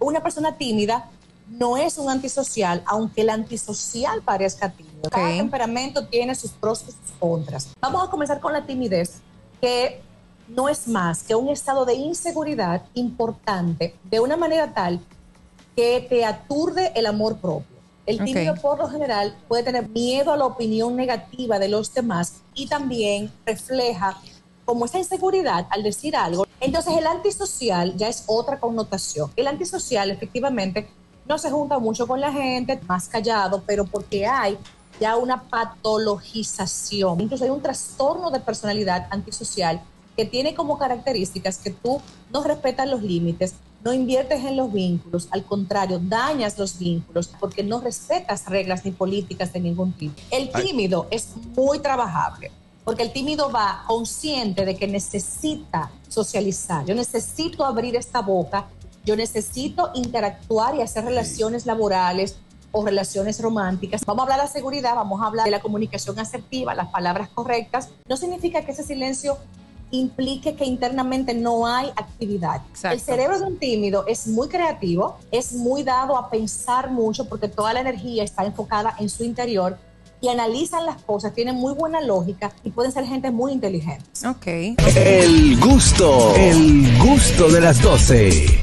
Una persona tímida no es un antisocial, aunque el antisocial parezca tímido. Cada temperamento tiene sus pros y sus contras. Vamos a comenzar con la timidez, que no es más que un estado de inseguridad importante de una manera tal que te aturde el amor propio. El tímido por lo general puede tener miedo a la opinión negativa de los demás y también refleja como esa inseguridad al decir algo. Entonces el antisocial ya es otra connotación. El antisocial efectivamente no se junta mucho con la gente, más callado, pero porque hay ya una patologización. Incluso hay un trastorno de personalidad antisocial que tiene como características que tú no respetas los límites, no inviertes en los vínculos, al contrario, dañas los vínculos porque no respetas reglas ni políticas de ningún tipo. El tímido es muy trabajable porque el tímido va consciente de que necesita socializar. Yo necesito abrir esta boca, yo necesito interactuar y hacer relaciones laborales o relaciones románticas. Vamos a hablar de la seguridad, vamos a hablar de la comunicación asertiva, las palabras correctas. No significa que ese silencio implique que internamente no hay actividad. El cerebro de un tímido es muy creativo, es muy dado a pensar mucho porque toda la energía está enfocada en su interior y analizan las cosas, tienen muy buena lógica y pueden ser gente muy inteligente. Ok. El gusto, el gusto de las 12.